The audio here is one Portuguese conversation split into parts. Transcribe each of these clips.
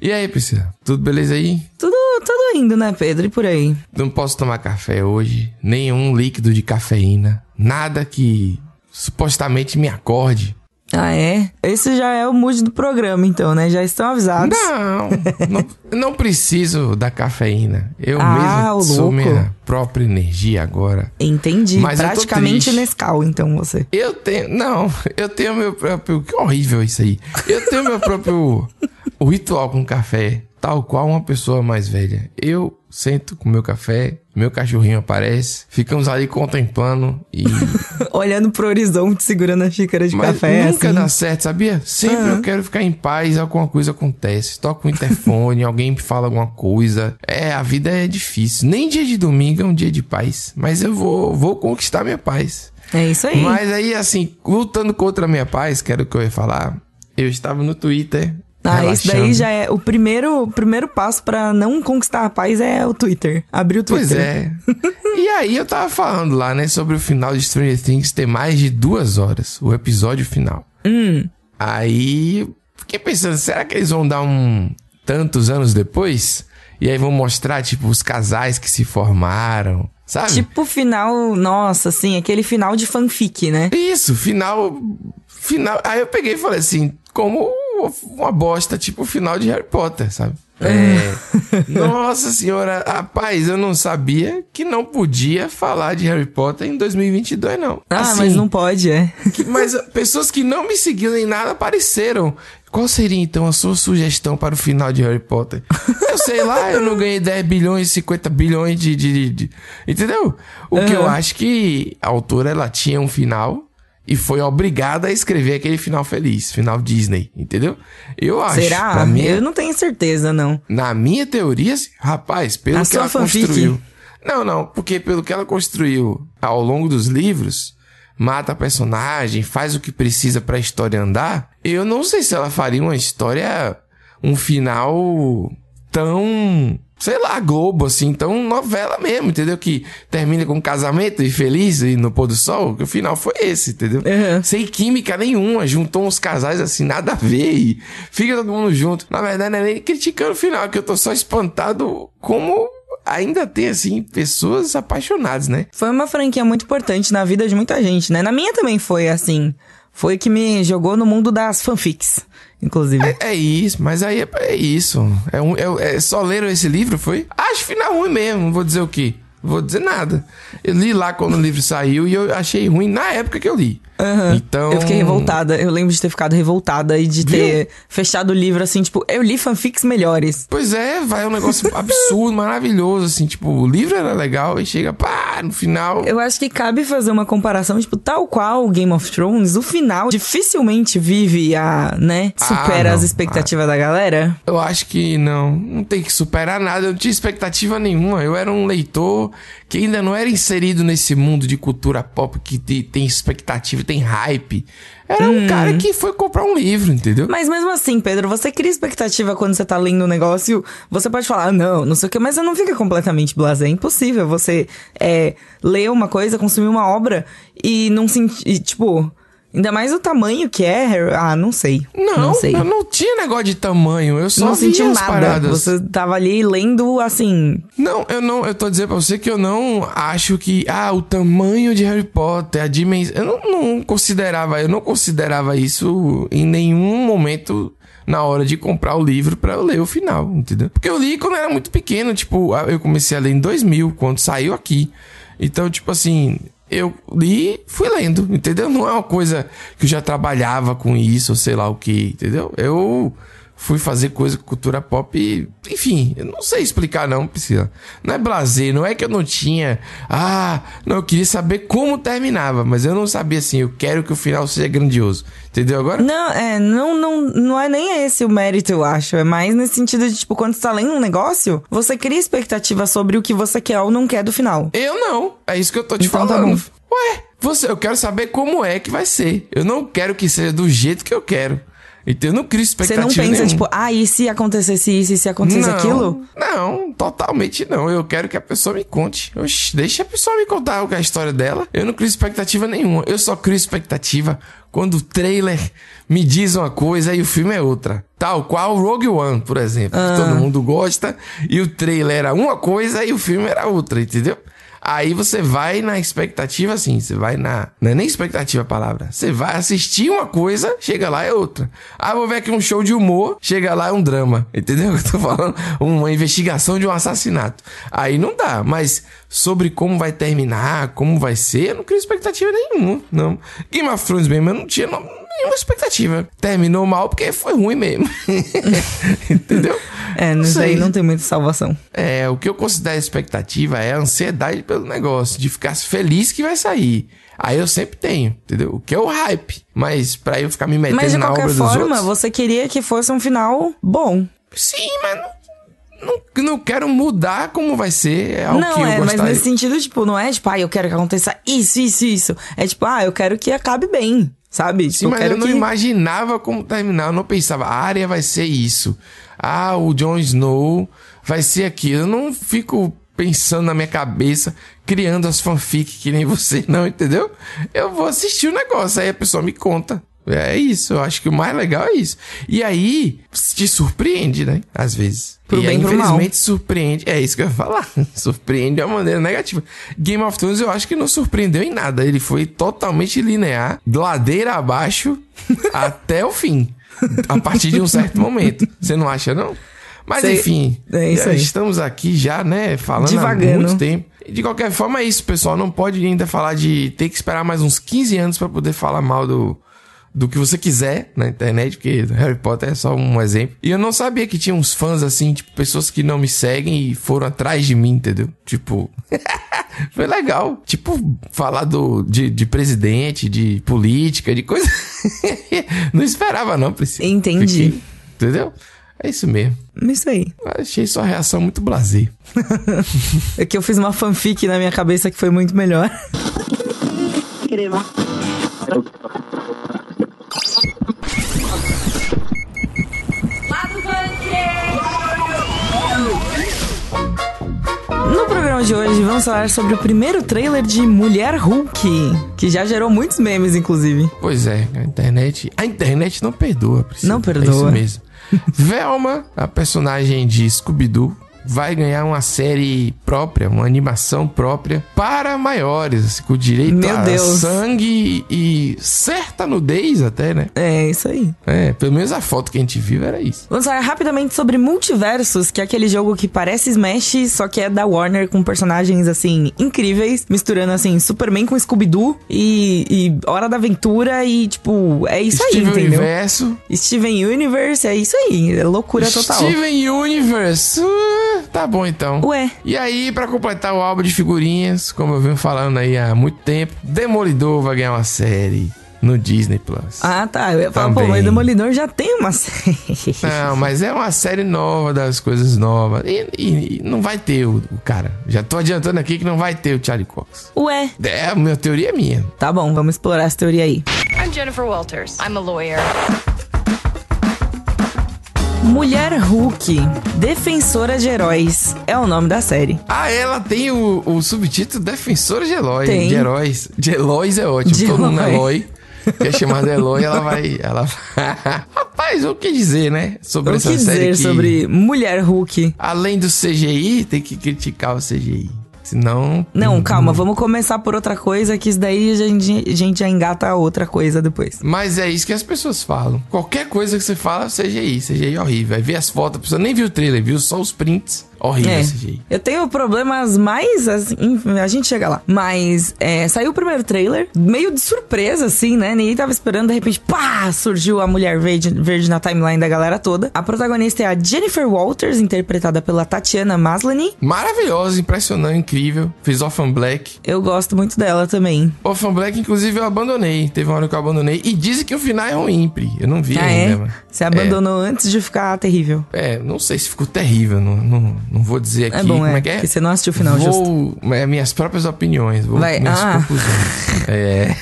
E aí, Priscila? Tudo beleza aí? Tudo, tudo indo, né, Pedro? E por aí? Não posso tomar café hoje, nenhum líquido de cafeína, nada que supostamente me acorde. Ah, é? Esse já é o mood do programa, então, né? Já estão avisados. Não, não, não preciso da cafeína. Eu Ah, mesmo sou louco. minha própria energia agora. Entendi. Mas Praticamente. Nescau, então, você. Eu tenho. Não, eu tenho meu próprio. Que horrível isso aí. Eu tenho meu próprio o ritual com café, tal qual uma pessoa mais velha. Eu sento com meu café, meu cachorrinho aparece, ficamos ali contemplando e. Olhando pro horizonte, segurando a xícara de Mas café, nunca assim. dá certo, sabia? Sempre eu quero ficar em paz, alguma coisa acontece. Toco o interfone, alguém me fala alguma coisa. É, a vida é difícil. Nem dia de domingo é um dia de paz. Mas eu vou, vou conquistar minha paz. É isso aí. Mas aí, assim, lutando contra a minha paz, que era o que eu ia falar, eu estava no Twitter. Ah, isso daí já é o primeiro, o primeiro passo pra não conquistar a paz é o Twitter. Abrir o Twitter. Pois é. e aí eu tava falando lá, né, sobre o final de Stranger Things ter mais de duas horas, o episódio final. Hum. Aí fiquei pensando, será que eles vão dar um tantos anos depois? E aí vão mostrar, tipo, os casais que se formaram, sabe? Tipo o final, nossa, assim, aquele final de fanfic, né? Isso, final. Final. Aí eu peguei e falei assim, como uma bosta, tipo o final de Harry Potter, sabe? É. Nossa senhora, rapaz, eu não sabia que não podia falar de Harry Potter em 2022, não. Ah, Assim, mas não pode, é. que- mas pessoas que não me seguiam nem nada apareceram. Qual seria então a sua sugestão para o final de Harry Potter? Eu sei lá, eu não ganhei 10 bilhões, 50 bilhões de. de, de- de- entendeu? O que eu acho que a autora ela tinha um final e foi obrigada a escrever aquele final feliz, final Disney, entendeu? Eu acho. Será? Minha, Eu não tenho certeza, não. na minha teoria, rapaz, pelo A que ela fanfic? construiu. Não, não, porque pelo que ela construiu ao longo dos livros, mata a personagem, faz o que precisa pra história andar. Eu não sei se ela faria uma história, um final tão, sei lá, Globo, assim, tão novela mesmo, entendeu? Que termina com um casamento e feliz e no pôr do sol, que o final foi esse, entendeu? Uhum. Sem química nenhuma, juntou uns casais assim, nada a ver e fica todo mundo junto. Na verdade, não é nem criticando o final, que eu tô só espantado como ainda tem, assim, pessoas apaixonadas, né? Foi uma franquia muito importante na vida de muita gente, né? Na minha também foi assim. Foi que me jogou no mundo das fanfics, inclusive. É, é isso, mas aí é, é isso. É, um, é, é só leram esse livro, foi? Acho final ruim mesmo, vou dizer o quê. Vou dizer nada. Eu li lá quando o livro saiu e eu achei ruim na época que eu li. Aham. Então. Eu fiquei revoltada. Eu lembro de ter ficado revoltada e de ter fechado o livro assim, tipo, eu li fanfics melhores. Pois é, vai um negócio absurdo, maravilhoso, assim, tipo, o livro era legal e chega, pá, no final. Eu acho que cabe fazer uma comparação, tipo, tal qual Game of Thrones, o final dificilmente vive a, né, supera Ah, as expectativas da galera. Eu acho que não, não tem que superar nada. Eu não tinha expectativa nenhuma. Eu era um leitor que ainda não era inserido nesse mundo de cultura pop que te- tem expectativa, tem hype. Era um cara que foi comprar um livro, entendeu? Mas mesmo assim, Pedro, você cria expectativa quando você tá lendo um negócio, você pode falar, ah, não, não sei o que, mas você não fica completamente blasé. É impossível você é, ler uma coisa, consumir uma obra e não sentir, tipo, ainda mais o tamanho que é, Harry- ah, não sei. Não, não sei. eu não tinha negócio de tamanho. Eu só não as nada. paradas. Você tava ali lendo assim. Não, eu não, eu tô dizendo pra você que eu não acho que, ah, o tamanho de Harry Potter, a dimensão, eu não, não considerava, eu não considerava isso em nenhum momento na hora de comprar o livro pra eu ler o final, entendeu? Porque eu li quando eu era muito pequeno, tipo, eu comecei a ler em 2000, quando saiu aqui. Então, tipo assim, eu li, fui lendo, entendeu? Não é uma coisa que eu já trabalhava com isso, sei lá o que, entendeu? Eu fui fazer coisa com cultura pop e, enfim, eu não sei explicar não, Priscila. Não é blazer, não é que eu não tinha, ah, não, eu queria saber como terminava, mas eu não sabia assim, eu quero que o final seja grandioso. Entendeu agora? Não, é, não, não, não é nem esse o mérito, eu acho. É mais nesse sentido de, tipo, quando você tá lendo um negócio, você cria expectativa sobre o que você quer ou não quer do final. Eu não. É isso que eu tô te Então tá falando. bom. Ué, você, eu quero saber como é que vai ser. Eu não quero que seja do jeito que eu quero. Então eu não crio Você expectativa não pensa, nenhuma. tipo, ah, e se acontecesse isso, e se acontecesse não, aquilo? Não, totalmente não. Eu quero que a pessoa me conte. Oxi, deixa a pessoa me contar é a história dela. Eu não crio expectativa nenhuma. Eu só crio expectativa quando o trailer me diz uma coisa e o filme é outra. Tal qual Rogue One, por exemplo. Que todo mundo gosta. E o trailer era uma coisa e o filme era outra, entendeu? Aí você vai na expectativa, assim, você vai na. Não é nem expectativa a palavra. Você vai assistir uma coisa, chega lá é outra. Ah, vou ver aqui um show de humor, chega lá é um drama. Entendeu? Eu tô falando uma investigação de um assassinato. Aí não dá, mas sobre como vai terminar, como vai ser, eu não crio expectativa nenhuma. Não. Game of Thrones mesmo, eu não tinha não, nenhuma expectativa. Terminou mal porque foi ruim mesmo. Entendeu? É, Não nisso aí não tem muita salvação. É, o que eu considero expectativa é a ansiedade pelo negócio, de ficar feliz que vai sair. Aí eu sempre tenho, entendeu? O que é o hype. Mas pra eu ficar me metendo Mas de na qualquer obra dos forma, outros... você queria que fosse um final bom. Sim, mas não, não, não quero mudar como vai ser. É algo não, que eu é, mas gostaria. nesse sentido, tipo, não é tipo, ah, eu quero que aconteça isso, isso, isso. É tipo, ah, eu quero que acabe bem, sabe? Sim, Tipo, mas quero eu não que... imaginava como terminar. Eu não pensava, a área vai ser isso. Ah, o Jon Snow vai ser aquilo. Eu não fico pensando na minha cabeça, criando as fanfic que nem você, não, entendeu? Eu vou assistir o negócio, aí a pessoa me conta. É isso, eu acho que o mais legal é isso. E aí, te surpreende, né? Às vezes. Pro e bem aí, infelizmente, surpreende. É isso que eu ia falar. surpreende de uma maneira negativa. Game of Thrones eu acho que não surpreendeu em nada. Ele foi totalmente linear, ladeira abaixo, até o fim. A partir de um certo momento. Você não acha, não? Mas Sei. enfim, É isso já aí. estamos aqui já, né, falando Divagando. há muito tempo. De qualquer forma é isso, pessoal. Não pode ainda falar de ter que esperar mais uns 15 anos pra poder falar mal do, do que você quiser na internet, porque Harry Potter é só um exemplo. E eu não sabia que tinha uns fãs assim, tipo, pessoas que não me seguem e foram atrás de mim, entendeu? Tipo, foi legal. Tipo, falar do, de, de presidente, de política, de coisa. não esperava, não, Priscila. Entendi. Fiquei- entendeu? É isso mesmo. Isso aí. Achei sua reação muito blasé. É que eu fiz uma fanfic na minha cabeça que foi muito melhor. No programa de hoje, vamos falar sobre o primeiro trailer de Mulher Hulk, que já gerou muitos memes, inclusive. Pois é, a internet. A internet não perdoa, Priscila. Não perdoa. É isso mesmo. Velma, a personagem de Scooby-Doo, vai ganhar uma série própria, uma animação própria para maiores, com direito Meu a Deus. sangue e certa nudez até, né? É, isso aí. É, pelo menos a foto que a gente viu era isso. Vamos falar rapidamente sobre Multiversos, que é aquele jogo que parece Smash, só que é da Warner com personagens, assim, incríveis, misturando, assim, Superman com Scooby-Doo e, e Hora da Aventura e, tipo, é isso aí, Steven entendeu? Universo. Steven Universe, é isso aí, é loucura total. Steven Universe. Uh, tá bom então. Ué, E aí, pra completar o álbum de figurinhas, como eu venho falando aí há muito tempo, Demolidor vai ganhar uma série no Disney Plus. ah tá, eu ia falar, pô, mas Demolidor já tem uma série. Não, mas é uma série nova das coisas novas. E, e- e não vai ter o, o cara. Já tô adiantando aqui que não vai ter o Charlie Cox. Ué, É, a minha teoria é minha. tá bom, vamos explorar essa teoria aí. I'm Jennifer Walters. I'm a lawyer. Mulher Hulk, Defensora de Heróis, é o nome da série. Ah, ela tem o, o subtítulo Defensora de Eloy. Tem. De heróis. De Eloys é ótimo. De Todo mundo é Eloy. Eloy. Que é chamado Eloy, ela vai. Ela... Rapaz, o que dizer, né? Sobre O essa que série dizer que, sobre Mulher Hulk? Além do CGI, tem que criticar o CGI. Senão. Não, calma, vamos começar por outra coisa, que isso daí a gente, a gente já engata outra coisa depois. Mas é isso que as pessoas falam. Qualquer coisa que você fala, CGI. CGI é horrível. Aí vê as fotos, a pessoa nem viu o trailer, viu só os prints. Horrível É, CGI. eu tenho problemas mais, assim, a gente chega lá. Mas é, saiu o primeiro trailer, meio de surpresa, assim, né? Ninguém tava esperando, de repente, pá, surgiu a mulher verde, verde na timeline da galera toda. A protagonista é a Jennifer Walters, interpretada pela Tatiana Maslany. Maravilhosa, impressionante, incrível. Fez Orphan Black. Eu gosto muito dela também. Orphan Black, inclusive, eu abandonei. Teve uma hora que eu abandonei. E dizem que o final é ruim, Pri. Eu não vi ah, ainda, é? Você abandonou antes de ficar terrível. É, não sei se ficou terrível. Não, não, não vou dizer aqui É bom, como é. é que é. Porque você não assistiu o final, justo. vou, É minhas próprias opiniões. Vou Vai, minhas ah. conclusões. É.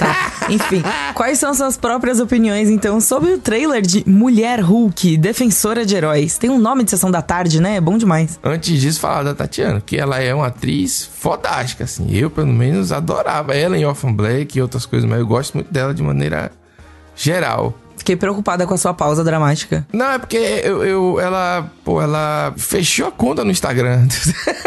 Enfim, quais são suas próprias opiniões, então, sobre o trailer de Mulher Hulk, Defensora de Heróis? Tem um nome de sessão da tarde, né? É bom demais. Antes disso, falar da Tatiana, que ela é uma atriz fodástica, assim. Eu, pelo menos, adorava ela em Orphan Black e outras coisas, mas eu gosto muito dela de maneira geral. Fiquei preocupada com a sua pausa dramática. Não, é porque eu, eu- ela, pô, ela fechou a conta no Instagram.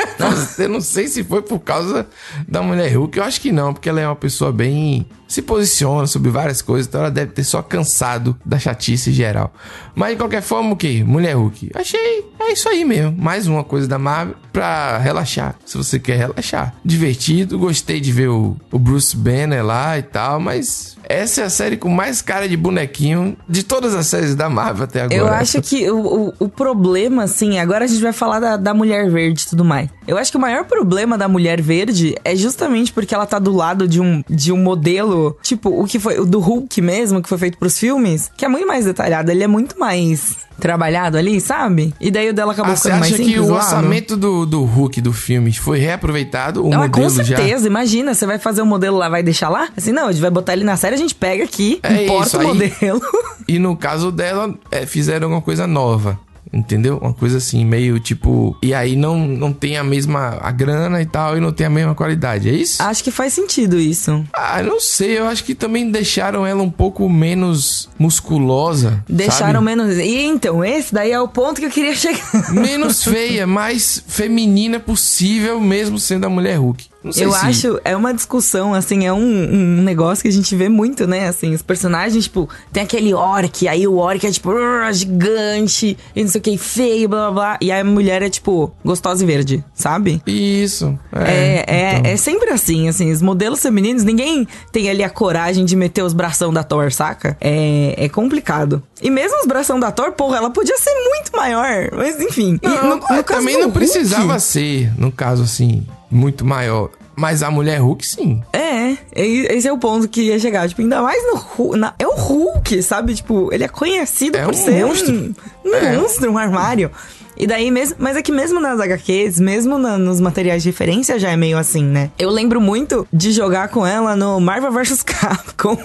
eu não sei se foi por causa da mulher Hulk. Eu acho que não, porque ela é uma pessoa bem. se posiciona sobre várias coisas, então ela deve ter só cansado da chatice geral. Mas de qualquer forma, o que? Mulher Hulk. Achei. É isso aí mesmo. Mais uma coisa da Marvel pra relaxar. Se você quer relaxar. Divertido. Gostei de ver o, o Bruce Banner lá e tal, mas. Essa é a série com mais cara de bonequinho de todas as séries da Marvel até agora. Eu acho que o, o, o problema, assim, agora a gente vai falar da, da mulher verde e tudo mais. Eu acho que o maior problema da mulher verde é justamente porque ela tá do lado de um, de um modelo, tipo, o que foi, o do Hulk mesmo, que foi feito pros filmes, que é muito mais detalhado, ele é muito mais trabalhado ali, sabe? E daí o dela acabou Ah, você ficando mais acha simples que o no- orçamento do, do Hulk do filme foi reaproveitado? O Ah, com modelo já. certeza, imagina, você vai fazer o modelo lá, vai deixar lá? Assim, não, a gente vai botar ele na série, a gente pega aqui, É importa isso o aí. modelo. E no caso dela, é, fizeram alguma coisa nova. Entendeu? Uma coisa assim, meio tipo. E aí não, não tem a mesma. a grana e tal, e não tem a mesma qualidade, é isso? Acho que faz sentido isso. Ah, não sei, eu acho que também deixaram ela um pouco menos musculosa. Deixaram sabe? menos. E então, esse daí é o ponto que eu queria chegar. Menos feia, mais feminina possível, mesmo sendo a mulher Hulk. Eu se- acho, é uma discussão, assim, é um, um negócio que a gente vê muito, né? Assim, os personagens, tipo, tem aquele orc, aí o orc é, tipo, "Urr, gigante, e não sei o que, feio, blá blá blá. E a mulher é, tipo, gostosa e verde, sabe? Isso. É, é, então. é sempre assim, assim, os modelos femininos, ninguém tem ali a coragem de meter os bração da Thor, saca? É, é complicado. E mesmo os bração da Thor, porra, ela podia ser muito maior, mas enfim. E Não, no- no caso também não Hulk- precisava ser, no caso assim, muito maior. Mas a mulher Hulk, sim. É, e- esse é o ponto que ia chegar. Tipo, ainda mais no Hulk. na- é o Hulk, sabe? Tipo, ele é conhecido É por um ser monstro. um, um É. monstro, um armário. E daí mesmo. Mas é que mesmo nas HQs, mesmo na- nos materiais de referência, já é meio assim, né? Eu lembro muito de jogar com ela no Marvel vs Capcom,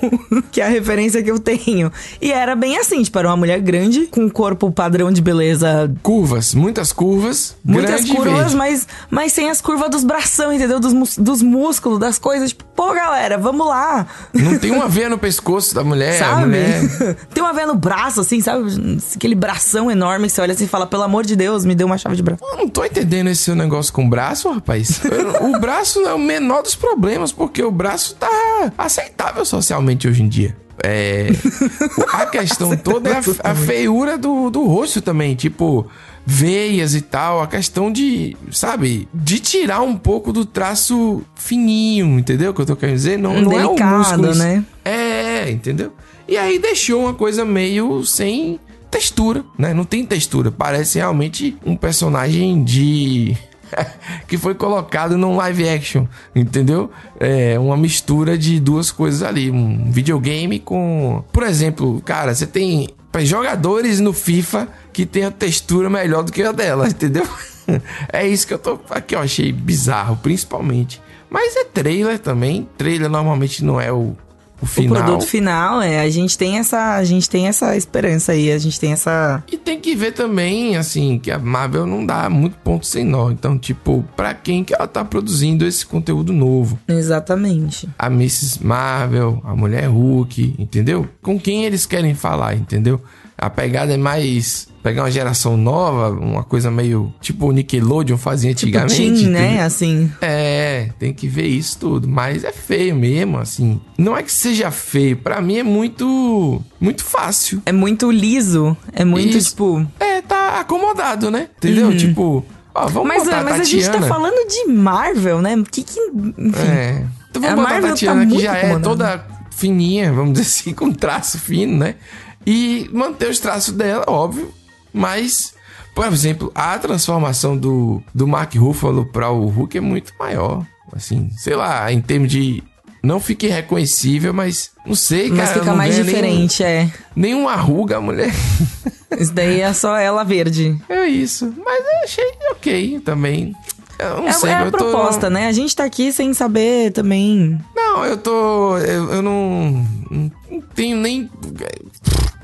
que é a referência que eu tenho. E era bem assim, tipo, era uma mulher grande, com um corpo padrão de beleza Curvas, muitas curvas. Muitas curvas, mas, mas sem as curvas dos bração, entendeu? Dos, dos músculos, das coisas. Tipo, pô, galera, vamos lá. Não tem uma veia no pescoço da mulher. Sabe? mulher. tem uma veia no braço, assim, sabe? Aquele bração enorme que você olha assim e fala, pelo amor de Deus, me dê uma chave de braço. Eu não tô entendendo esse seu negócio com o braço, rapaz. Eu- o braço é o menor dos problemas, porque o braço tá aceitável socialmente hoje em dia. É. A questão toda é a, a feiura do, do rosto também. Tipo, veias e tal. A questão de, sabe, de tirar um pouco do traço fininho, entendeu? O que eu tô querendo dizer? Não, não é o Delicado, músculo. né? É, entendeu? E aí deixou uma coisa meio sem textura, né? Não tem textura. Parece realmente um personagem de. que foi colocado num live action, entendeu? É uma mistura de duas coisas ali. Um videogame com. Por exemplo, cara, você tem jogadores no FIFA que tem a textura melhor do que a dela, entendeu? É isso que eu tô. Aqui eu achei bizarro, principalmente. Mas é trailer também. Trailer normalmente não é o, o final. O produto final, é, a gente tem essa, a gente tem essa esperança aí, a gente tem essa E tem que ver também, assim, que a Marvel não dá muito ponto sem nó. Então, tipo, pra quem que ela tá produzindo esse conteúdo novo? exatamente. A Mrs. Marvel, a Mulher Hulk, entendeu? Com quem eles querem falar, entendeu? A pegada é mais pegar uma geração nova, uma coisa meio tipo o Nickelodeon fazia Tipo antigamente. teen, né? Assim. É, tem que ver isso tudo, mas é feio mesmo, assim. Não é que seja feio, pra mim é muito muito fácil. É muito liso, é muito Isso. tipo, É, tá acomodado, né? Entendeu? Tipo, ó, vamos mas, botar mas a a gente tá falando de Marvel, né? Que que, enfim. É. Então A vamos botar a Marvel tá Tatiana que muito já é toda fininha, vamos dizer assim, com traço fino, né? E manter os traços dela, óbvio, mas por exemplo, a transformação do, do Mark Ruffalo para o Hulk é muito maior. Assim, sei lá, em termos de. Não fique reconhecível, mas não sei, Mas cara. fica não mais diferente, é. Nenhum, nenhuma ruga, mulher. Isso daí é só ela verde. É isso. Mas eu achei ok também. Eu não É, sei, é a eu tô... proposta, né? A gente tá aqui sem saber também. Não, eu tô. Eu, eu não, não tenho nem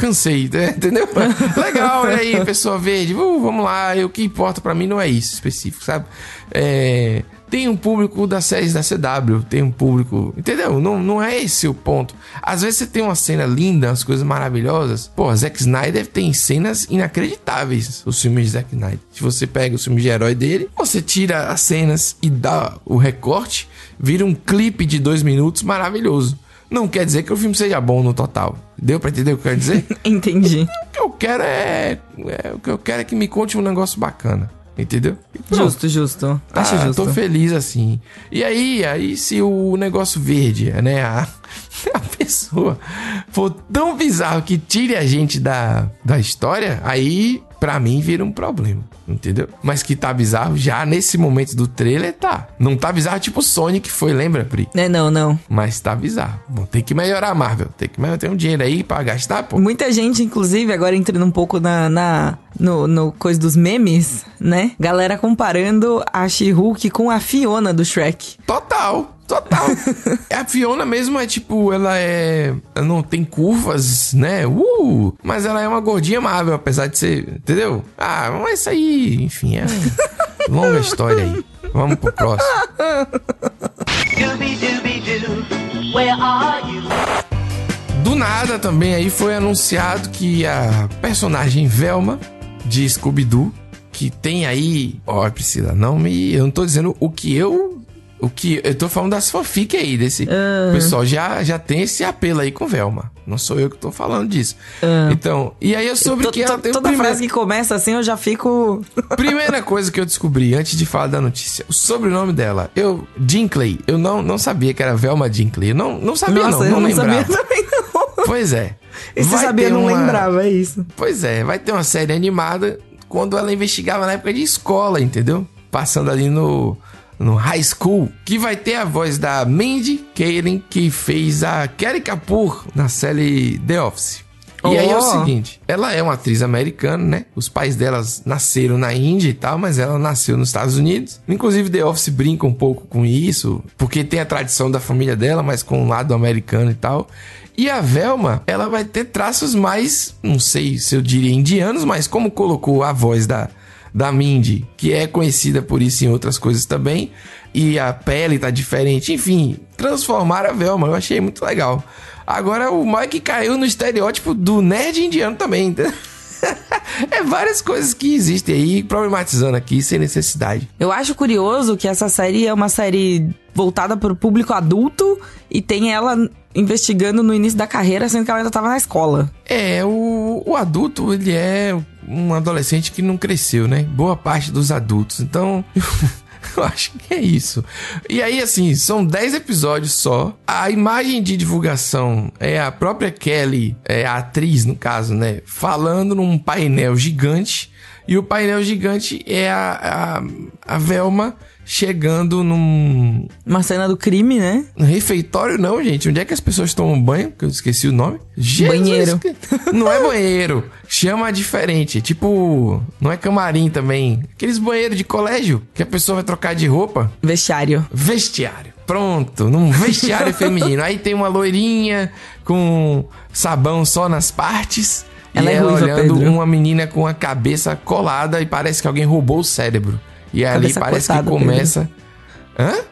cansei, né? entendeu? Legal, olha aí, pessoa verde, uh, vamos lá, o que importa para mim não é isso específico, sabe? É, tem um público das séries da CW, tem um público. Entendeu? Não, não é esse o ponto. Às vezes você tem uma cena linda, umas coisas maravilhosas. Pô, Zack Snyder tem cenas inacreditáveis, os filmes de Zack Snyder. Se você pega o filme de herói dele, você tira as cenas e dá o recorte, vira um clipe de dois minutos maravilhoso. Não quer dizer que o filme seja bom no total. Deu pra entender o que eu quero dizer? Entendi. o que eu quero é, é. O que eu quero é que me conte um negócio bacana. Entendeu? Justo, justo. Acho ah, justo. Tô feliz assim. E aí, aí se o negócio verde, né, a, a pessoa for tão bizarro que tire a gente da, da história, aí pra mim vira um problema, entendeu? Mas que tá bizarro já nesse momento do trailer, tá. Não tá bizarro tipo Sonic foi, lembra, Pri? É, não, não. Mas tá bizarro. Bom, tem que melhorar, Marvel. Tem que melhorar. Tem um dinheiro aí pra gastar, pô. Muita gente, inclusive, agora entrando um pouco na, na no, no coisa dos memes, né? Galera comparando a She-Hulk com a Fiona do Shrek. Total. Total. a Fiona mesmo é tipo, ela é. Ela não tem curvas, né? Uh! Mas ela é uma gordinha amável, apesar de ser. Entendeu? Ah, mas isso aí, enfim, é. longa história aí. Vamos pro próximo. Do nada também aí foi anunciado que a personagem Velma de Scooby-Doo, que tem aí. Ó, oh, Priscila, não me. Eu não tô dizendo o que eu o que eu tô falando das fanfic aí, desse uhum. pessoal já, já tem esse apelo aí com Velma. Não sou eu que tô falando disso. Uhum. Então, e aí eu soube que ela tem Toda primeiro... frase que começa assim eu já fico. Primeira coisa que eu descobri antes de falar da notícia, o sobrenome dela. Eu, Dinkley, eu não, não sabia que era Velma Dinkley. Eu não, não sabia, Nossa, não, não, não lembrava. Sabia também, não. Pois é. E você sabia, não uma... lembrava, é isso. Pois é, vai ter uma série animada quando ela investigava na época de escola, entendeu? Passando ali no no High School, que vai ter a voz da Mandy Kaling, que fez a Kelly Kapoor na série The Office. E oh. aí é o seguinte, ela é uma atriz americana, né? Os pais delas nasceram na Índia e tal, mas ela nasceu nos Estados Unidos. Inclusive The Office brinca um pouco com isso, porque tem a tradição da família dela, mas com o lado americano e tal. E a Velma, ela vai ter traços mais, não sei se eu diria indianos, mas como colocou a voz da da Mindy, que é conhecida por isso em outras coisas também, e a pele tá diferente, enfim, transformar a Velma, eu achei muito legal. Agora o Mike caiu no estereótipo do nerd indiano também, entendeu? é várias coisas que existem aí, problematizando aqui sem necessidade. Eu acho curioso que essa série é uma série voltada para o público adulto e tem ela investigando no início da carreira, sendo que ela ainda estava na escola. É, o, o adulto, ele é um adolescente que não cresceu, né? Boa parte dos adultos. Então, eu acho que é isso. E aí, assim, são 10 episódios só. A imagem de divulgação é a própria Kelly, é a atriz, no caso, né? Falando num painel gigante. E o painel gigante é a, a, a Velma chegando num. Uma cena do crime, né? No refeitório, não, gente. Onde é que as pessoas tomam banho? Que eu esqueci o nome. Jesus, banheiro. Não é banheiro. Chama diferente. Tipo, não é camarim também. Aqueles banheiros de colégio que a pessoa vai trocar de roupa. Vestiário. Vestiário. Pronto, num vestiário feminino. Aí tem uma loirinha com sabão só nas partes. Ela e é ela ruiva, olhando Pedro. uma menina com a cabeça colada e parece que alguém roubou o cérebro. E ali parece que começa. Pedro. Hã?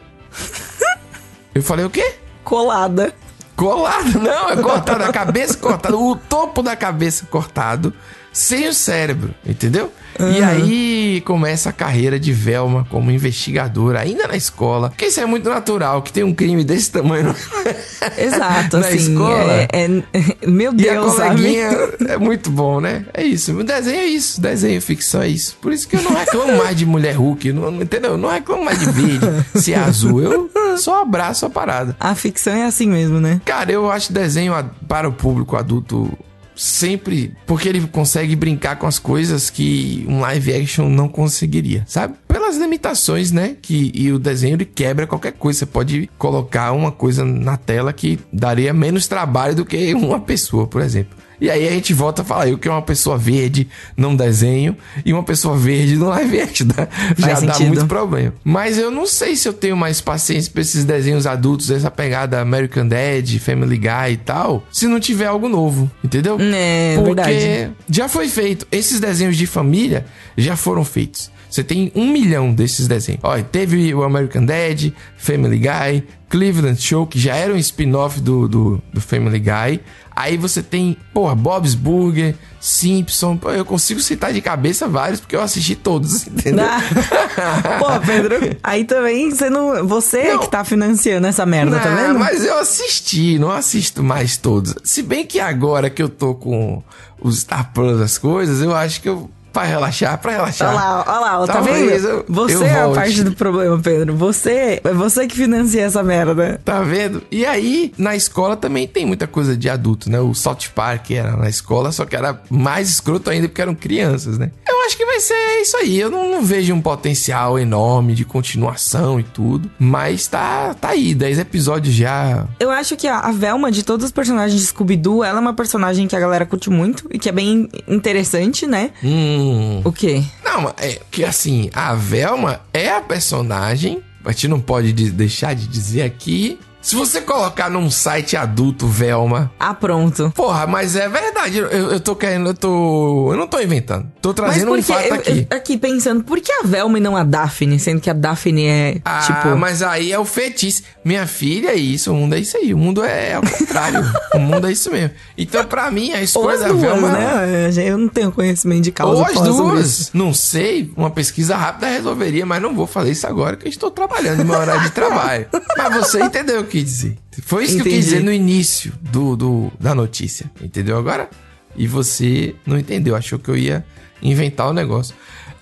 Eu falei o quê? Colada. Colada? Não, é cortada. A cabeça cortada. O topo da cabeça cortado sem o cérebro, entendeu? Uhum. E aí começa a carreira de Velma como investigadora, ainda na escola. Porque isso é muito natural, que tem um crime desse tamanho Exato, na assim, escola. É, é, meu Deus, E a coleguinha sabe? é muito bom, né? É isso. O desenho é isso. Desenho, ficção é isso. Por isso que eu não reclamo mais de Mulher Hulk, não, entendeu? Eu não reclamo mais de verde, se é azul. Eu só abraço a parada. A ficção é assim mesmo, né? Cara, eu acho desenho para o público adulto sempre. Porque ele consegue brincar com as coisas que um live action não conseguiria, sabe? Pelas limitações, né? Que, e o desenho ele quebra qualquer coisa. Você pode colocar uma coisa na tela que daria menos trabalho do que uma pessoa, por exemplo. E aí a gente volta a falar, eu que é uma pessoa verde num desenho e uma pessoa verde no live action. Dá, já dá sentido. muito problema. Mas eu não sei se eu tenho mais paciência pra esses desenhos adultos, essa pegada American Dad, Family Guy e tal, se não tiver algo novo, entendeu? É, Porque verdade. já foi feito. Esses desenhos de família já foram feitos. Você tem um milhão desses desenhos. Olha, teve o American Dad, Family Guy, Cleveland Show, que já era um spin-off do, do, do Family Guy. Aí você tem, porra, Bob's Burger, Simpson. Pô, eu consigo citar de cabeça vários, porque eu assisti todos, entendeu? Ah. Pô, Pedro, aí também você não. Você é Não. que tá financiando essa merda, tá Não, vendo? Mas eu assisti, não assisto mais todos. Se bem que agora que eu tô com os Star Plus, as coisas, eu acho que eu. Pra relaxar, pra relaxar. Olha lá, olha lá, ó, tá Talvez vendo? eu- você eu é a volte. parte do problema, Pedro. Você é você que financia essa merda. Tá vendo? E aí, na escola também tem muita coisa de adulto, né? O South Park era na escola, só que era mais escroto ainda porque eram crianças, né? Acho que vai ser isso aí. Eu não, não vejo um potencial enorme de continuação e tudo. Mas tá, tá aí, 10 episódios já. Eu acho que a, Velma, de todos os personagens de Scooby-Doo, ela é uma personagem que a galera curte muito e que é bem interessante, né? Hum. O quê? Não, é que assim, a Velma é a personagem. A gente não pode de- deixar de dizer aqui. Se você colocar num site adulto Velma, Ah, pronto. Porra, mas é verdade. Eu, eu tô querendo, eu tô. Eu não tô inventando. Tô trazendo um fato eu- aqui. eu- aqui pensando, por que a Velma e não a Daphne? Sendo que a Daphne é, Ah, tipo... mas aí é o fetiche. Minha filha é isso, o mundo é isso aí. O mundo é ao contrário. o mundo é isso mesmo. Então, pra mim, a escolha da Velma. né? Eu não tenho conhecimento de causa Ou as duas. Não sei. Uma pesquisa rápida resolveria, mas não vou fazer isso agora que eu estou trabalhando no meu horário de trabalho. mas você entendeu quis dizer. Foi isso que eu Entendi. quis dizer no início do, do, da notícia. Entendeu agora? E você não entendeu. Achou que eu ia inventar o negócio.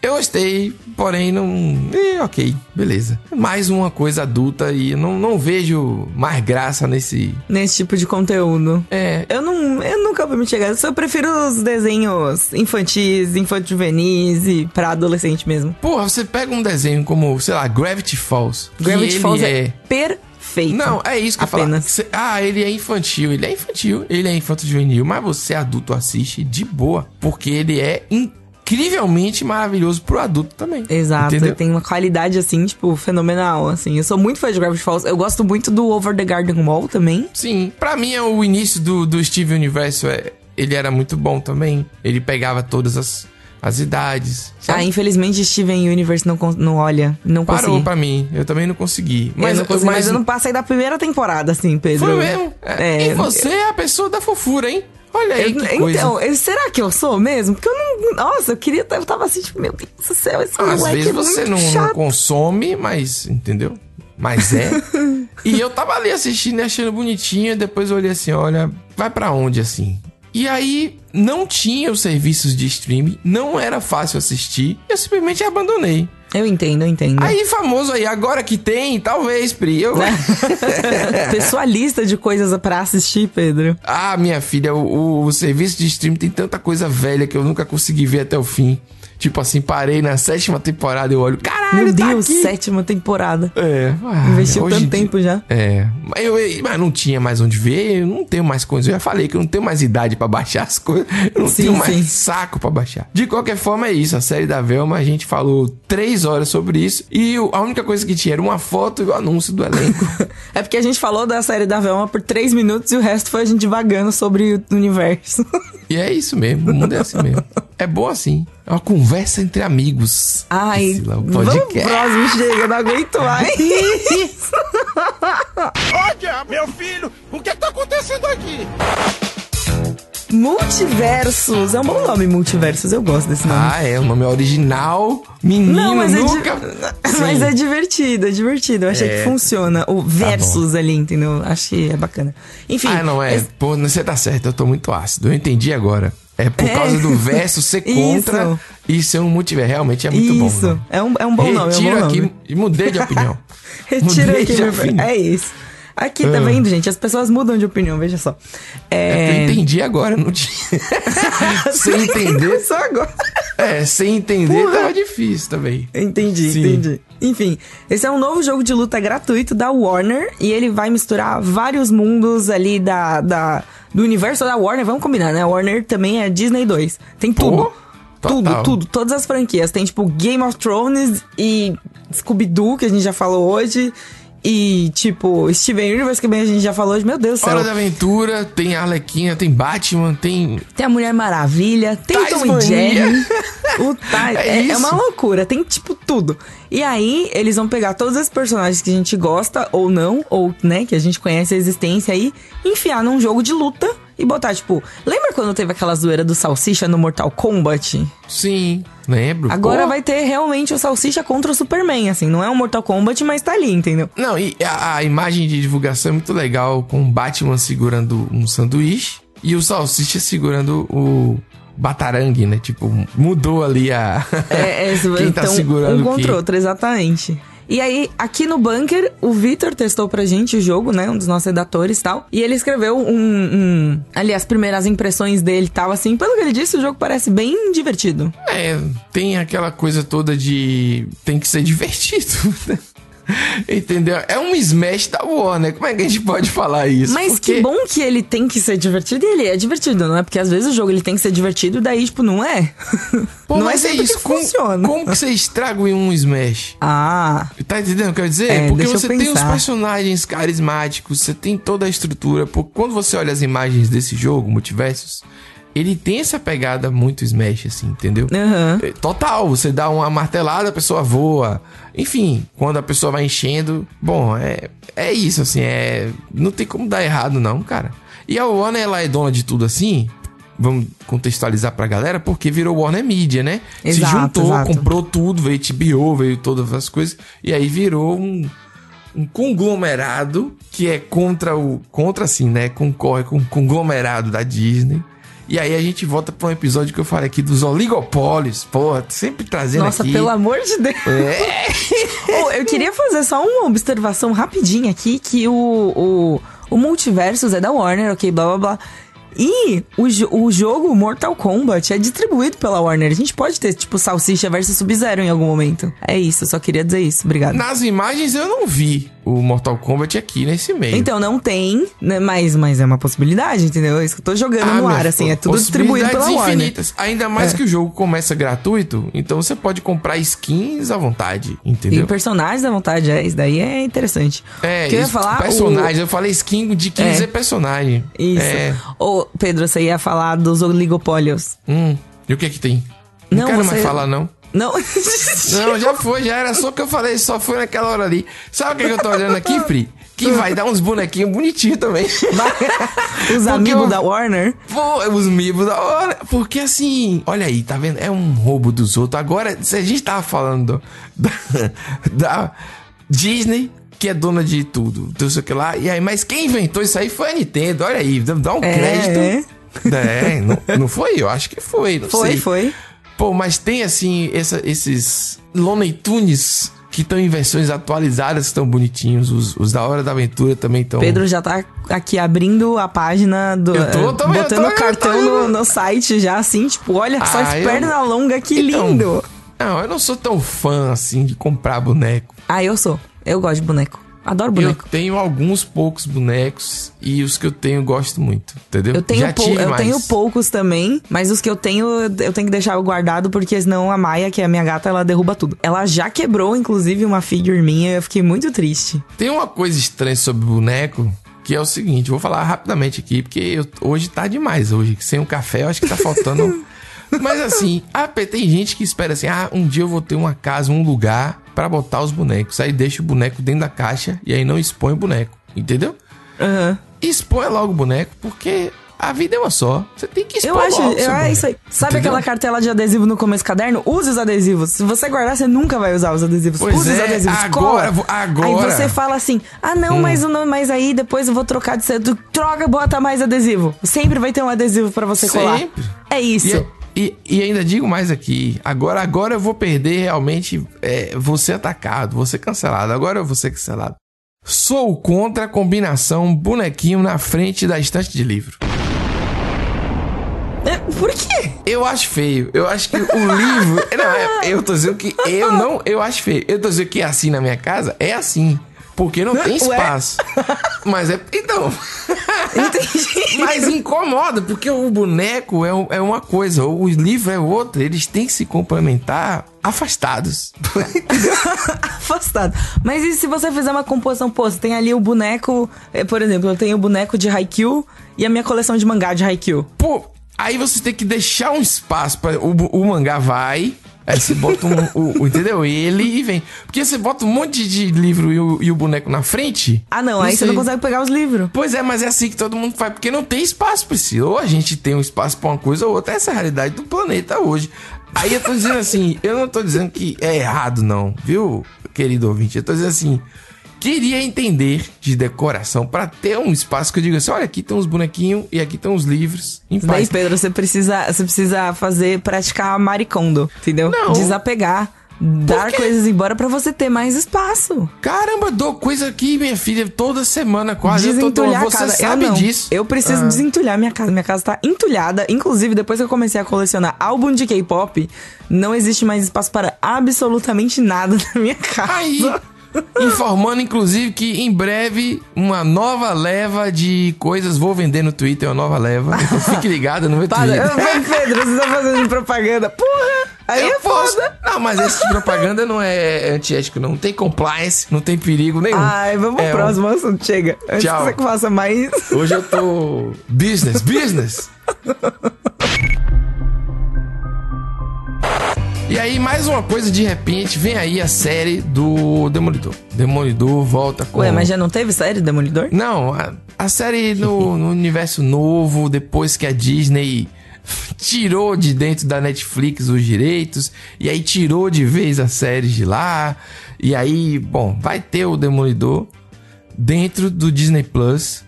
Eu gostei, porém não. Eh, ok, beleza. Mais uma coisa adulta e eu não, não vejo mais graça nesse. Nesse tipo de conteúdo. É, Eu não, eu nunca vou me chegar. Eu prefiro os desenhos infantis, infantil juvenis e pra adolescente mesmo. Porra, você pega um desenho como, sei lá, Gravity Falls. Gravity Falls é, perfeito. Não, é isso que eu falo. Apenas. Ah, ele é infantil. Ele é infantil. Ele é infanto juvenil. Mas você, adulto, assiste de boa. Porque ele é incrivelmente maravilhoso pro adulto também. Exato, Entendeu? tem uma qualidade assim, tipo, fenomenal, assim. Eu sou muito fã de Gravity Falls. Eu gosto muito do Over the Garden Wall também. Sim. Pra mim, é o início do, do Steve Universo, é, ele era muito bom também. Ele pegava todas as, as idades. Ah, Sabe? infelizmente Steven Universe não, não olha, não Parou consegui. pra mim. Eu também não consegui. Mas, eu não consegui, mas eu não passei da primeira temporada, assim, Pedro. Foi mesmo. É, e você é a pessoa da fofura, hein? Olha aí Eu- então, eu- será que eu sou mesmo? Porque eu não. Nossa, eu queria. Eu tava assim, tipo, meu Deus do céu, esse Às moleque vezes é você não, não consome, mas. Entendeu? Mas é. e eu tava ali assistindo e achando bonitinho. E depois eu olhei assim: olha, vai pra onde assim? E aí, não tinha os serviços de streaming, não era fácil assistir. Eu simplesmente abandonei. Eu entendo, eu entendo. Aí, famoso aí, agora que tem, talvez, Pri. Eu... Pessoalista de coisas pra assistir, Pedro. Ah, minha filha, o, o- o serviço de streaming tem tanta coisa velha que eu nunca consegui ver até o fim. Tipo assim, parei na sétima temporada e eu olho, caralho, Meu tá Deus, aqui. sétima temporada. É, ah, Investiu tanto dia- tempo já. É, mas, eu, mas não tinha mais onde ver, eu não tenho mais coisas. Eu já falei que eu não tenho mais idade pra baixar as coisas, eu não Sim, tenho mais sim. saco pra baixar. De qualquer forma, é isso. A série da Velma, a gente falou três horas sobre isso e a única coisa que tinha era uma foto e o anúncio do elenco. É porque a gente falou da série da Velma por três minutos e o resto foi a gente divagando sobre o universo. e é isso mesmo, o mundo é assim mesmo. É bom assim. É uma conversa entre amigos. Ai, Esse lá, o vamos pro podcast. próximo, chega, eu não aguento mais. Olha, meu filho, o que tá acontecendo aqui? Multiversos. É um bom nome, Multiversos. Eu gosto desse nome. Ah, é, o nome original. Menino, Não, mas, nunca. é, di- mas é divertido, é divertido. Eu achei É. que funciona. O versus ali, entendeu? Achei é bacana. Enfim. Ah, não é. esse- Pô, você tá certo, eu tô muito ácido. Eu entendi agora. É por É. causa do verso ser contra Isso. e ser um multiverso. Realmente é muito bom. Isso. É um, é um bom nome. É um Retiro bom aqui nome. e mudei de opinião. Retira Mudei aqui, de opinião. É isso. Aqui, tá Ah. vendo, gente? As pessoas mudam de opinião, veja só. É... É. Eu entendi agora, não tinha. sem entender. Só agora. É, sem entender Porra. tava difícil também. Entendi, Sim. entendi. Enfim, esse é um novo jogo de luta gratuito da Warner e ele vai misturar vários mundos ali da, da do universo da Warner. Vamos combinar, né? A Warner também é Disney 2. Tem tudo. Pô, tudo, total. tudo. Todas as franquias. Tem tipo Game of Thrones e Scooby-Doo, que a gente já falou hoje. E tipo, Steven Universe, que bem a gente já falou hoje. Meu Deus do céu. Hora da Aventura, tem Arlequina, tem Batman, tem. Tem a Mulher Maravilha, tem Tom e Tasmania. Jerry. O Tais, É é, é uma loucura, tem tipo tudo. E aí, eles vão pegar todos esses personagens que a gente gosta, ou não, ou, né, que a gente conhece a existência aí, enfiar num jogo de luta e botar, tipo, lembra quando teve aquela zoeira do Salsicha no Mortal Kombat? Sim, lembro. Agora Pô. vai ter realmente o Salsicha contra o Superman, assim, não é um Mortal Kombat, mas tá ali, entendeu? Não, e a, a imagem de divulgação é muito legal, com o Batman segurando um sanduíche e o Salsicha segurando o batarangue, né? Tipo, mudou ali a. É, é, Quem tá então, segurando um contra o outro, exatamente. E aí, aqui no bunker, o Vitor testou pra gente o jogo, né? Um dos nossos redatores e tal. E ele escreveu um, um. Ali, as primeiras impressões dele e tal, assim. Pelo que ele disse, o jogo parece bem divertido. É, tem aquela coisa toda de. Tem que ser divertido. Entendeu? É um smash da Warner. Como é que a gente pode falar isso? Mas Porque- que bom que ele tem que ser divertido e ele é divertido, não é? Porque às vezes o jogo ele tem que ser divertido daí, tipo, não é. Pô, não mas é é isso. que Como, funciona. como que você estraga em um smash? Ah, Tá entendendo o que eu quero dizer? É, Porque você tem os personagens carismáticos, você tem toda a estrutura. Porque quando você olha as imagens desse jogo, Multiversos, ele tem essa pegada muito Smash, assim, entendeu? É, Total, você dá uma martelada, a pessoa voa. Enfim, quando a pessoa vai enchendo. Bom, é, é isso, assim, é. Não tem como dar errado, não, cara. E a Warner, ela é dona de tudo assim. Vamos contextualizar pra galera, porque virou Warner Media, né? Se Exato, juntou, exato. comprou tudo, veio HBO, veio todas as coisas. E aí virou um, um conglomerado que é contra o. Contra, assim, né? Concorre com o conglomerado da Disney. E aí a gente volta pra um episódio que eu falei aqui dos oligopólios. Porra, sempre trazendo Nossa, aqui. pelo amor de Deus. É. Oh, eu queria fazer só uma observação rapidinha aqui, que o, o, o Multiversus é da Warner, ok, blá blá blá. E o, o jogo Mortal Kombat é distribuído pela Warner. A gente pode ter, tipo, Salsicha versus Sub-Zero em algum momento. É isso, eu só queria dizer isso. Obrigada. Nas imagens eu não vi o Mortal Kombat aqui nesse meio. Então, não tem, né, mas, mas é uma possibilidade, entendeu? É isso que eu tô jogando no meu, ar, assim, é tudo distribuído pela possibilidades Warner. infinitas. Ainda mais É. que o jogo começa gratuito, então você pode comprar skins à vontade, E entendeu? personagens à vontade, é, isso daí é interessante. É, O que eu ia falar, o- personagem. Eu falei skin de 15 É. é. personagem. Isso. É. Ô, Pedro, você ia falar dos oligopólios. Hum, e o que é que tem? Não, Não, quero você- mais falar, não. Não? Não, já foi, já era só o que eu falei, só foi naquela hora ali. Sabe o que, é que eu tô olhando aqui, Pri? Que vai dar uns bonequinhos bonitinhos também. Os amigos eu- da Warner? Pô, os mibos da hora. Porque assim, olha aí, tá vendo? É um roubo dos outros. Agora, se a gente tava falando da, da Disney, que é dona de tudo, não sei o que lá. E aí, mas quem inventou isso aí foi a Nintendo. Olha aí, dá um É. crédito. É, não, não foi? Eu acho que foi. Não Foi, sei. foi. Pô, mas tem assim, essa- esses Looney Tunes que estão em versões atualizadas, que estão bonitinhos. Os, os da Hora da Aventura também estão. Pedro já tá aqui abrindo a página do. Eu tô eu botando tô, o cartão tô no, no site já, assim, tipo, olha só Ah, as eu- pernas longas, que Então, lindo. Não, eu não sou tão fã assim de comprar boneco. Ah, eu sou. Eu gosto de boneco. Adoro Eu boneco. tenho alguns poucos bonecos e os que eu tenho eu gosto muito, entendeu? Eu tenho, pou- eu mais. tenho poucos também, mas os que eu tenho, eu tenho que deixar guardado, porque senão a Maia, que é a minha gata, ela derruba tudo. Ela já quebrou, inclusive, uma figure minha, eu fiquei muito triste. Tem uma coisa estranha sobre boneco, que é o seguinte, vou falar rapidamente aqui, porque eu- hoje tá demais hoje, sem um café eu acho que tá faltando. Mas assim, ah, tem gente que espera assim, ah, um dia eu vou ter uma casa, um lugar pra botar os bonecos. Aí deixa o boneco dentro da caixa e aí não expõe o boneco, entendeu? Aham. Expõe logo o boneco, porque a vida é uma só. Você tem que expor Eu acho, logo eu, é isso aí. Sabe entendeu? aquela cartela de adesivo no começo do caderno? Use os adesivos. Se você guardar, você nunca vai usar os adesivos. Pois Use os é, adesivos. agora, cola. agora. Aí você fala assim: ah, não, Hum. mas, não, mas aí depois eu vou trocar de cedo. Troca, bota mais adesivo. Sempre vai ter um adesivo pra você colar. Sempre. É isso. E, e, ainda digo mais aqui. Agora, agora eu vou perder realmente. É, ser atacado, ser cancelado. Agora eu vou ser cancelado. Sou contra a combinação bonequinho na frente da estante de livro. É, Por quê? Eu acho feio. Eu acho que o livro. Não, é- eu tô dizendo que eu não. Eu acho feio. Eu tô dizendo que é assim na minha casa. É assim. Porque não tem Ué? espaço. Mas é. Então. Entendi. Mas incomoda, porque o boneco é, um- é uma coisa, o livro é outra. Eles têm que se complementar afastados. Afastado. Mas e se você fizer uma composição? Pô, você tem ali o boneco. eh, Por exemplo, eu tenho o boneco de Haikyuu e a minha coleção de mangá de Haikyuu. Pô, aí você tem que deixar um espaço para o, o mangá vai. Aí você bota um, o, o- entendeu? Ele e vem. Porque você bota um monte de livro e o, e o boneco na frente. Ah, não, aí você sei. não consegue pegar os livros. Pois é, mas é assim que todo mundo faz, porque não tem espaço, Priscila. Ou a gente tem um espaço pra uma coisa ou outra. Essa é a realidade do planeta hoje. Aí eu tô dizendo assim, eu não tô dizendo que é errado, não, viu, querido ouvinte? Eu tô dizendo assim, queria entender de decoração pra ter um espaço que eu diga assim: olha, aqui tem uns bonequinhos e aqui tem uns livros. Em Daí, paz. Pedro, você precisa, você precisa fazer, praticar maricondo, entendeu? Não. Desapegar. Dar coisas embora pra você ter mais espaço. Caramba, dou coisa aqui, minha filha, toda semana quase. Eu tô Desentulhar dando, a você casa. sabe eu não. disso. Eu preciso Ah. desentulhar minha casa. Minha casa tá entulhada. Inclusive, depois que eu comecei a colecionar álbum de K-pop, não existe mais espaço para absolutamente nada na minha casa. Aí, informando inclusive que em breve uma nova leva de coisas vou vender no Twitter, uma nova leva. Então fique ligado no meu Para, Twitter. Ô, Pedro, você tá fazendo propaganda. Porra! Aí Eu é posso. foda. Não, mas esse tipo de propaganda não é antiético, não. Não tem compliance, não tem perigo nenhum. Ai, vamos É pro um- próximo assunto. Chega. Antes Tchau. que você faça mais. Hoje eu tô. Business, business! E aí, mais uma coisa, de repente, vem aí a série do Demolidor. Demolidor volta com. Ué, mas já não teve série Demolidor? Não, a, a série no, no universo novo, depois que a Disney tirou de dentro da Netflix os direitos, e aí tirou de vez as séries de lá, e aí, bom, vai ter o Demolidor dentro do Disney Plus,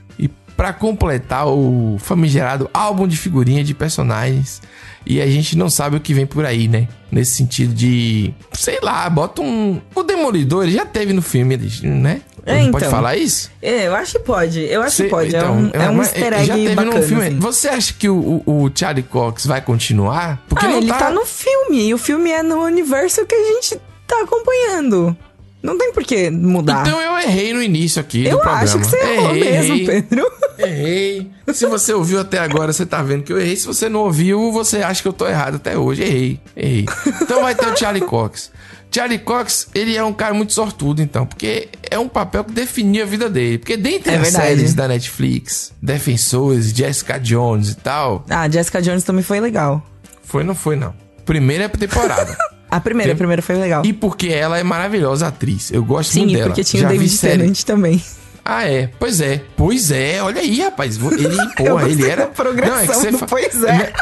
pra completar o famigerado álbum de figurinha de personagens. E a gente não sabe o que vem por aí, né? Nesse sentido de. Sei lá, bota um. O Demolidor, ele já teve no filme, né? É, Não Pode então. falar isso? É, eu acho que pode. Eu acho Cê- que pode. então, é um, é um mas easter egg já teve bacana, num filme. assim. Você acha que o, o, o Charlie Cox vai continuar? Porque ah, não ele tá... tá... no filme. E o filme é no universo que a gente tá acompanhando. Não tem por que mudar. Então eu errei no início aqui eu do programa. acho que você errou errei, mesmo, errei, Pedro. Errei. Se você ouviu até agora, você tá vendo que eu errei. Se você não ouviu, você acha que eu tô errado até hoje. Errei, errei. Então vai ter o Charlie Cox. Charlie Cox, ele é um cara muito sortudo, então, porque é um papel que definiu a vida dele. Porque dentre É as verdade. séries da Netflix, Defensores, Jessica Jones e tal, Ah, Jessica Jones também foi legal. foi não foi não. Primeira temporada. A primeira, Tem- a primeira foi legal. E porque ela é maravilhosa atriz. Eu gosto Sim, muito dela. porque tinha Já o vi David. Tennant também. Ah, é. Pois é. Pois é. Olha aí, rapaz. Ele, porra, ele era... progressão você do fa- pois é.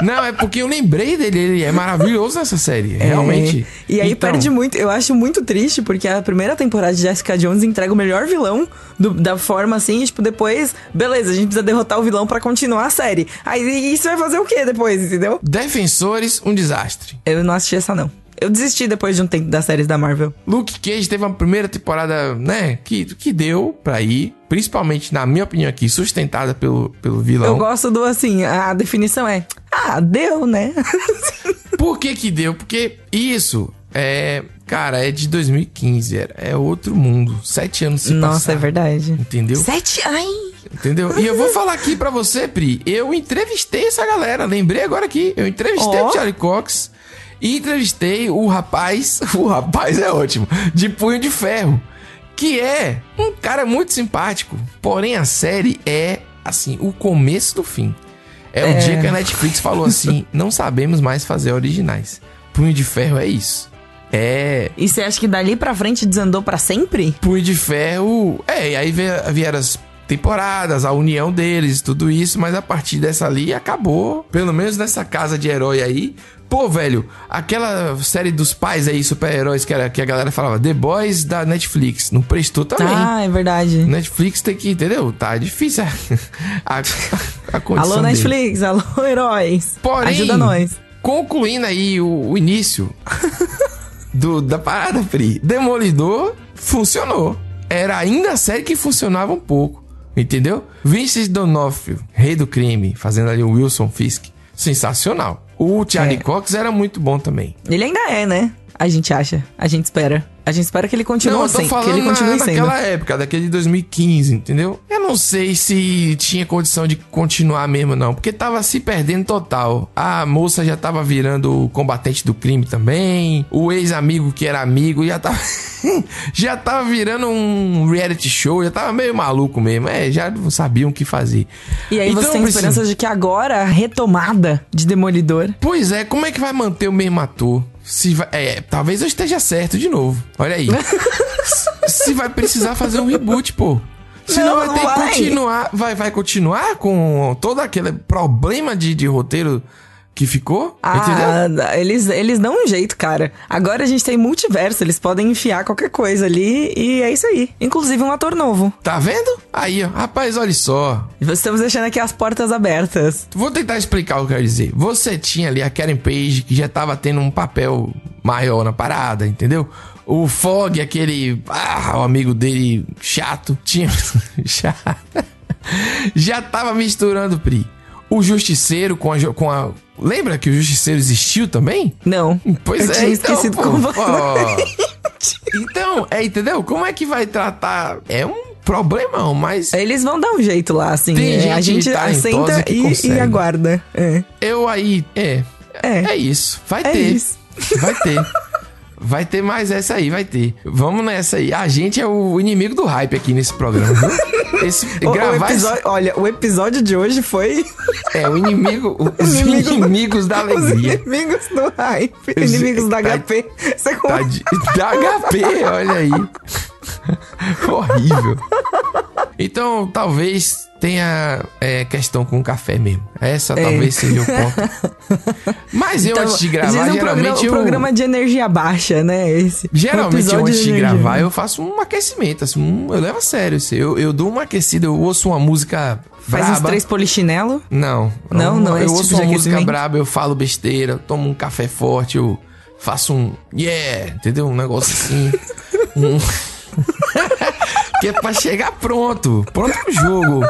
Não, é porque eu lembrei dele. Ele é maravilhoso nessa série. Realmente. É. E aí Então, perde muito. Eu acho muito triste, porque a primeira temporada de Jessica Jones entrega o melhor vilão do- da forma assim, e, tipo, depois, beleza, a gente precisa derrotar o vilão pra continuar a série. Aí isso vai fazer o quê depois, entendeu? Defensores, um desastre. Eu não assisti essa, não. Eu desisti depois de um tempo das séries da Marvel. Luke Cage teve uma primeira temporada, né, que, que deu pra ir. Principalmente, na minha opinião aqui, sustentada pelo, pelo vilão. Eu gosto do assim, a definição é. Ah, deu, né? Por que que deu? Porque isso é... Cara, é de 2015. É, é outro mundo. Sete anos se Nossa, passaram. é verdade. Entendeu? Sete. Ai! Entendeu? E eu vou falar aqui pra você, Pri. Eu entrevistei essa galera. Lembrei agora aqui. Eu entrevistei Ó. o Charlie Cox. E entrevistei o rapaz. O rapaz é ótimo. De punho de ferro. Que é um cara muito simpático. Porém, a série é, assim, o começo do fim. É o É. dia que a Netflix falou assim: não sabemos mais fazer originais. Punho de ferro é isso. É. E você acha que dali pra frente desandou pra sempre? Punho de Ferro. É, e aí vie- vieram as temporadas, a união deles, tudo isso, mas a partir dessa ali acabou. Pelo menos nessa casa de herói aí. Pô, velho, aquela série dos pais aí, super-heróis, que, era- que a galera falava, The Boys da Netflix, não prestou também. Ah, é verdade. Netflix tem que, entendeu? Tá difícil a, a condição Alô, dele. Netflix, alô, heróis. Porém, Ajuda nós. concluindo aí o, o início do, da parada, Pri, Demolidor funcionou. era ainda a série que funcionava um pouco. Entendeu? Vincent D'Onofrio, rei do crime, fazendo ali o Wilson Fisk. Sensacional. O Charlie É. Cox era muito bom também. Ele ainda é, né? A gente acha. A gente espera. A gente espera que ele continue não, eu tô sendo. Que falando ele continue na, sendo. naquela época, daquele de 2015, entendeu? Eu não sei se tinha condição de continuar mesmo, não. Porque tava se perdendo total. A moça já tava virando combatente do crime também. O ex-amigo que era amigo já tava... já tava virando um reality show. Já tava meio maluco mesmo. É, já não sabiam o que fazer. E aí você Então, tem Priscila, esperança de que agora a retomada de Demolidor. Pois é, como é que vai manter o mesmo ator? Se vai, é, talvez eu esteja certo de novo. Olha aí. Se- vai precisar fazer um reboot, pô. Senão Não, vai ter que continuar. Vai, vai continuar com todo aquele problema de, de roteiro que ficou? entendeu? Ah, eles, eles dão um jeito, cara. Agora a gente tem multiverso, eles podem enfiar qualquer coisa ali e é isso aí. Inclusive um ator novo. Tá vendo? Aí, ó. Rapaz, olha só. Estamos deixando aqui as portas abertas. Vou tentar explicar o que eu quero dizer. Você tinha ali a Karen Page, que já tava tendo um papel maior na parada, entendeu? O Fog, aquele. Ah, o amigo dele chato. Tinha. chato. já tava misturando, Pri. O Justiceiro com a, com a. Lembra que o Justiceiro existiu também? Não. Pois eu é, tinha então, esquecido pô, como pô. Então, é, entendeu? Como é que vai tratar? É um problemão, mas Eles vão dar um jeito lá, assim. Tem É, a gente gente talentosa assenta e, e aguarda. É. eu aí. É. É. É, isso. Vai É ter. isso. Vai ter. Vai ter mais essa aí, vai ter. Vamos nessa aí. A gente é o inimigo do hype aqui nesse programa? Esse, O- o gravar esse- episódio- olha, o episódio de hoje foi é o inimigo, os Inimigo- inimigos da os alegria. inimigos do hype, Os- inimigos da tá- HP. Você Tá de, da HP, olha aí. Horrível. Então, talvez tenha é, questão com o café mesmo. Essa talvez seja o ponto. Mas eu, antes de gravar, diz um geralmente programa, eu... um programa de energia baixa, né? Esse. Geralmente, eu, antes de energia. gravar, eu faço um aquecimento, assim, um- eu levo a sério. assim, Eu, eu dou uma aquecida, eu ouço uma música Faz uns braba. três polichinelo. Não. Não, não é Eu ouço tipo de uma música braba, eu falo besteira, eu tomo um café forte, eu faço um yeah, entendeu? Um negócio assim. um... que é pra chegar pronto, pronto pro jogo.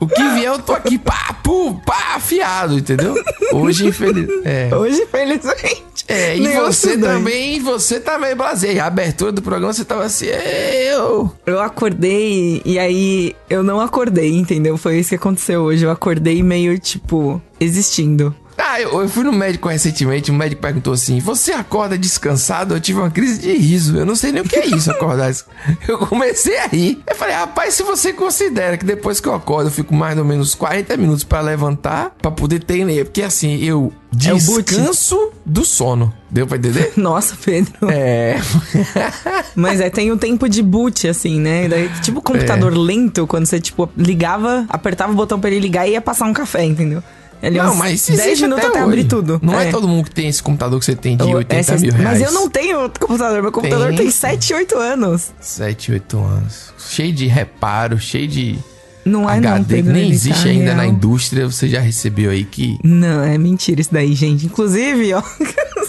O que vier, eu tô aqui, pá, pu, pá, afiado, entendeu? Hoje, infeliz... É. Hoje, felizmente. É, e você também, você também, Blazer. A abertura do programa, você tava assim, eu. Eu acordei e aí eu não acordei, entendeu? Foi isso que aconteceu hoje. Eu acordei meio, tipo, existindo. Ah, eu, eu fui no médico recentemente, o médico perguntou assim: Você acorda descansado? Eu tive uma crise de riso. Eu não sei nem o que é isso, acordar. Eu comecei a rir. Eu falei, rapaz, se você considera que depois que eu acordo, eu fico mais ou menos 40 minutos pra levantar, pra poder ter energia. Porque assim, eu É descanso do sono. Deu pra entender? Nossa, Pedro. É. Mas é, tem o tempo de boot, assim, né? Daí, tipo, computador lento, quando você, tipo, ligava, apertava o botão pra ele ligar e ia passar um café, entendeu? Ali, Não, uns mas 10 existe minutos até, hoje. abrir tudo. Não é. todo mundo que tem esse computador que você tem de Eu- 80 essa- mil reais. Mas eu não tenho computador. Meu computador Tem. tem 7, 8 anos. 7, 8 anos. Cheio de reparo, cheio de Não é não, HD, Pedro. que nem ele existe tá ainda real. na indústria. Você já recebeu aí que. Não, é mentira isso daí, gente. Inclusive, ó.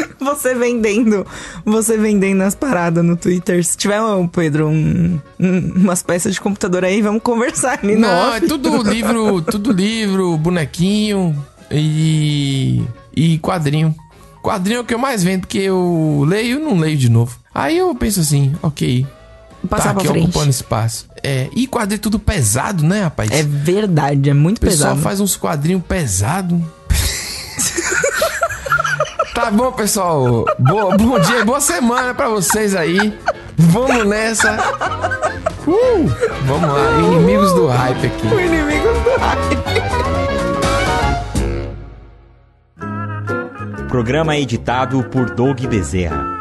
Você vendendo, você vendendo as paradas no Twitter. Se tiver, um, Pedro, um, um- umas peças de computador aí, vamos conversar ali Não, é tudo livro, tudo livro, bonequinho e. e quadrinho. Quadrinho é o que eu mais vendo, porque eu leio e não leio de novo. Aí eu penso assim, ok. Passar tá aqui frente. ocupando espaço. É, e quadrinho tudo pesado, né, rapaz? É verdade, é muito O pessoal pesado. faz uns quadrinhos pesados. tá bom, pessoal. Boa, bom dia, boa semana pra vocês aí. Vamos nessa. Uh, vamos lá, inimigos do hype aqui. O inimigo do hype. Programa editado por Doug Bezerra.